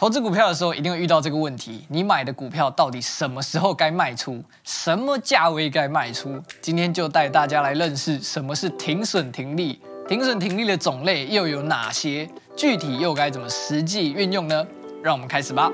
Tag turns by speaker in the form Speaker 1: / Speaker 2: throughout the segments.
Speaker 1: 投资股票的时候，一定会遇到这个问题：你买的股票到底什么时候该卖出，什么价位该卖出？今天就带大家来认识什么是停损停利，停损停利的种类又有哪些，具体又该怎么实际运用呢？让我们开始吧。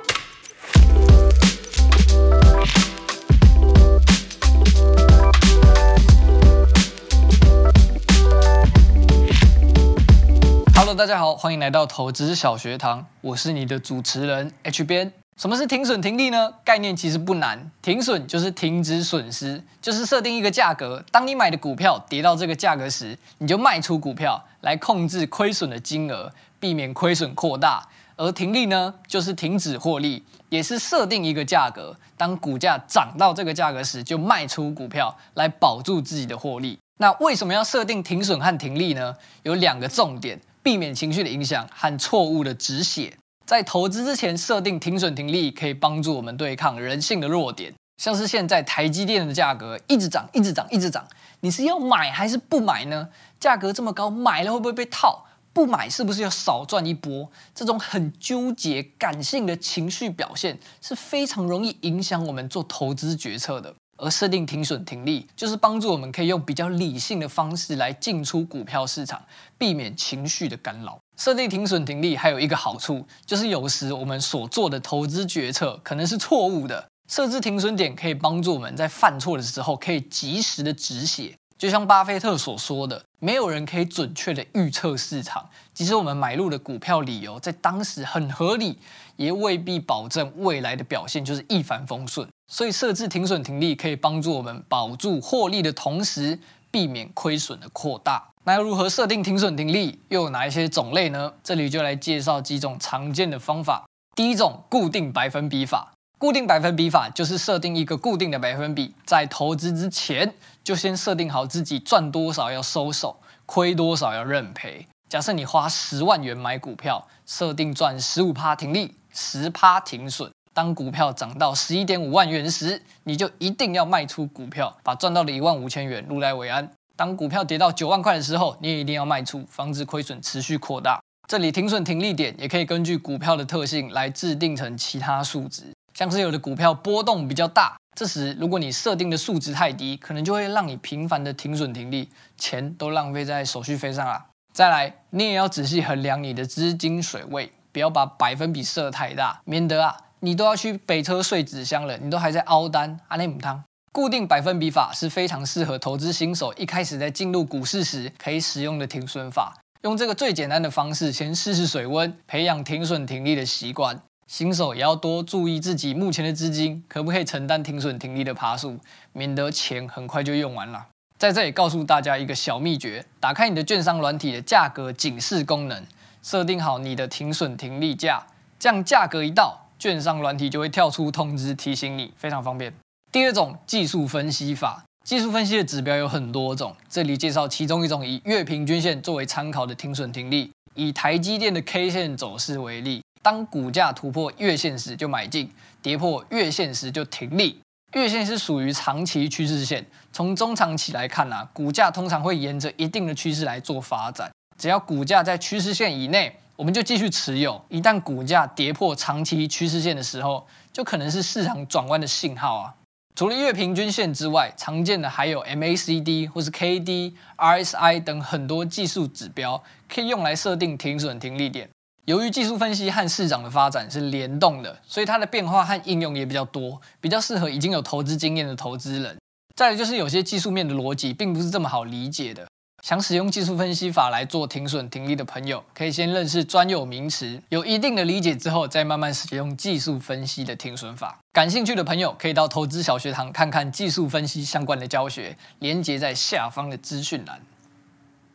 Speaker 1: 大家好，欢迎来到投资小学堂，我是你的主持人 H 编。什么是停损停利呢？概念其实不难，停损就是停止损失，就是设定一个价格，当你买的股票跌到这个价格时，你就卖出股票来控制亏损的金额，避免亏损扩大。而停利呢，就是停止获利，也是设定一个价格，当股价涨到这个价格时，就卖出股票来保住自己的获利。那为什么要设定停损和停利呢？有两个重点。避免情绪的影响和错误的止血，在投资之前设定停损停利，可以帮助我们对抗人性的弱点。像是现在台积电的价格一直涨，一直涨，一直涨，你是要买还是不买呢？价格这么高，买了会不会被套？不买是不是要少赚一波？这种很纠结、感性的情绪表现是非常容易影响我们做投资决策的。而设定停损停利，就是帮助我们可以用比较理性的方式来进出股票市场，避免情绪的干扰。设定停损停利还有一个好处，就是有时我们所做的投资决策可能是错误的，设置停损点可以帮助我们在犯错的时候可以及时的止血。就像巴菲特所说的，没有人可以准确的预测市场，即使我们买入的股票理由在当时很合理，也未必保证未来的表现就是一帆风顺。所以设置停损停利可以帮助我们保住获利的同时，避免亏损的扩大。那要如何设定停损停利？又有哪一些种类呢？这里就来介绍几种常见的方法。第一种，固定百分比法。固定百分比法就是设定一个固定的百分比，在投资之前就先设定好自己赚多少要收手，亏多少要认赔。假设你花十万元买股票，设定赚十五趴停利，十趴停损。当股票涨到十一点五万元时，你就一定要卖出股票，把赚到的一万五千元入袋为安。当股票跌到九万块的时候，你也一定要卖出，防止亏损持续扩大。这里停损停利点也可以根据股票的特性来制定成其他数值。像是有的股票波动比较大，这时如果你设定的数值太低，可能就会让你频繁的停损停利，钱都浪费在手续费上了。再来，你也要仔细衡量你的资金水位，不要把百分比设太大，免得啊你都要去北车睡纸箱了，你都还在凹单阿内姆汤。固定百分比法是非常适合投资新手一开始在进入股市时可以使用的停损法，用这个最简单的方式先试试水温，培养停损停利的习惯。新手也要多注意自己目前的资金可不可以承担停损停利的爬数，免得钱很快就用完了。在这里告诉大家一个小秘诀：打开你的券商软体的价格警示功能，设定好你的停损停利价，这样价格一到，券商软体就会跳出通知提醒你，非常方便。第二种技术分析法，技术分析的指标有很多种，这里介绍其中一种以月平均线作为参考的停损停利，以台积电的 K 线走势为例。当股价突破月线时就买进，跌破月线时就停利。月线是属于长期趋势线，从中长期来看啊，股价通常会沿着一定的趋势来做发展。只要股价在趋势线以内，我们就继续持有。一旦股价跌破长期趋势线的时候，就可能是市场转弯的信号啊。除了月平均线之外，常见的还有 MACD 或是 KD、RSI 等很多技术指标，可以用来设定停损停利点。由于技术分析和市场的发展是联动的，所以它的变化和应用也比较多，比较适合已经有投资经验的投资人。再来就是有些技术面的逻辑并不是这么好理解的，想使用技术分析法来做停损停利的朋友，可以先认识专有名词，有一定的理解之后，再慢慢使用技术分析的停损法。感兴趣的朋友可以到投资小学堂看看技术分析相关的教学，连接在下方的资讯栏。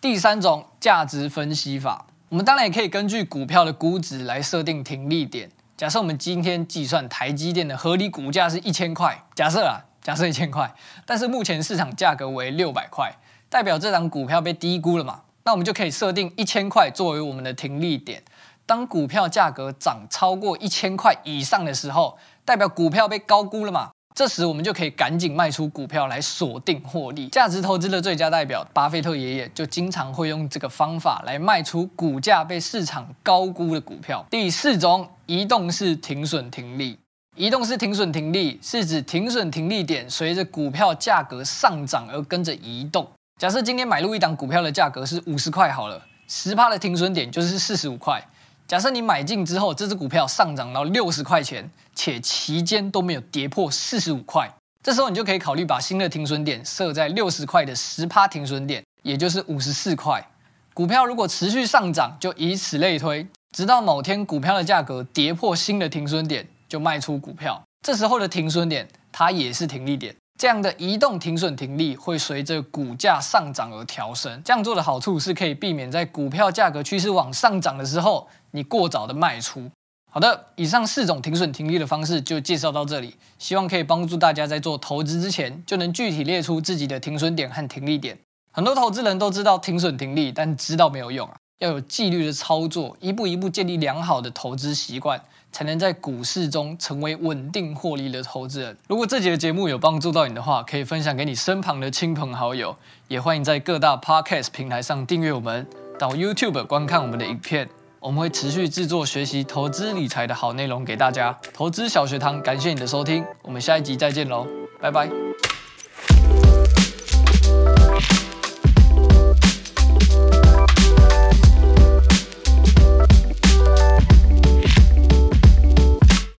Speaker 1: 第三种价值分析法。我们当然也可以根据股票的估值来设定停利点。假设我们今天计算台积电的合理股价是一千块，假设啊，假设一千块，但是目前市场价格为六百块，代表这档股票被低估了嘛？那我们就可以设定一千块作为我们的停利点。当股票价格涨超过一千块以上的时候，代表股票被高估了嘛？这时我们就可以赶紧卖出股票来锁定获利。价值投资的最佳代表巴菲特爷爷就经常会用这个方法来卖出股价被市场高估的股票。第四种，移动式停损停利。移动式停损停利是指停损停利点随着股票价格上涨而跟着移动。假设今天买入一档股票的价格是五十块好了，十趴的停损点就是四十五块。假设你买进之后，这只股票上涨到六十块钱，且期间都没有跌破四十五块，这时候你就可以考虑把新的停损点设在六十块的十趴停损点，也就是五十四块。股票如果持续上涨，就以此类推，直到某天股票的价格跌破新的停损点，就卖出股票。这时候的停损点，它也是停利点。这样的移动停损停利会随着股价上涨而调升。这样做的好处是可以避免在股票价格趋势往上涨的时候，你过早的卖出。好的，以上四种停损停利的方式就介绍到这里，希望可以帮助大家在做投资之前就能具体列出自己的停损点和停利点。很多投资人都知道停损停利，但知道没有用啊。要有纪律的操作，一步一步建立良好的投资习惯，才能在股市中成为稳定获利的投资人。如果这节的节目有帮助到你的话，可以分享给你身旁的亲朋好友，也欢迎在各大 Podcast 平台上订阅我们，到 YouTube 观看我们的影片。我们会持续制作学习投资理财的好内容给大家。投资小学堂，感谢你的收听，我们下一集再见喽，拜拜。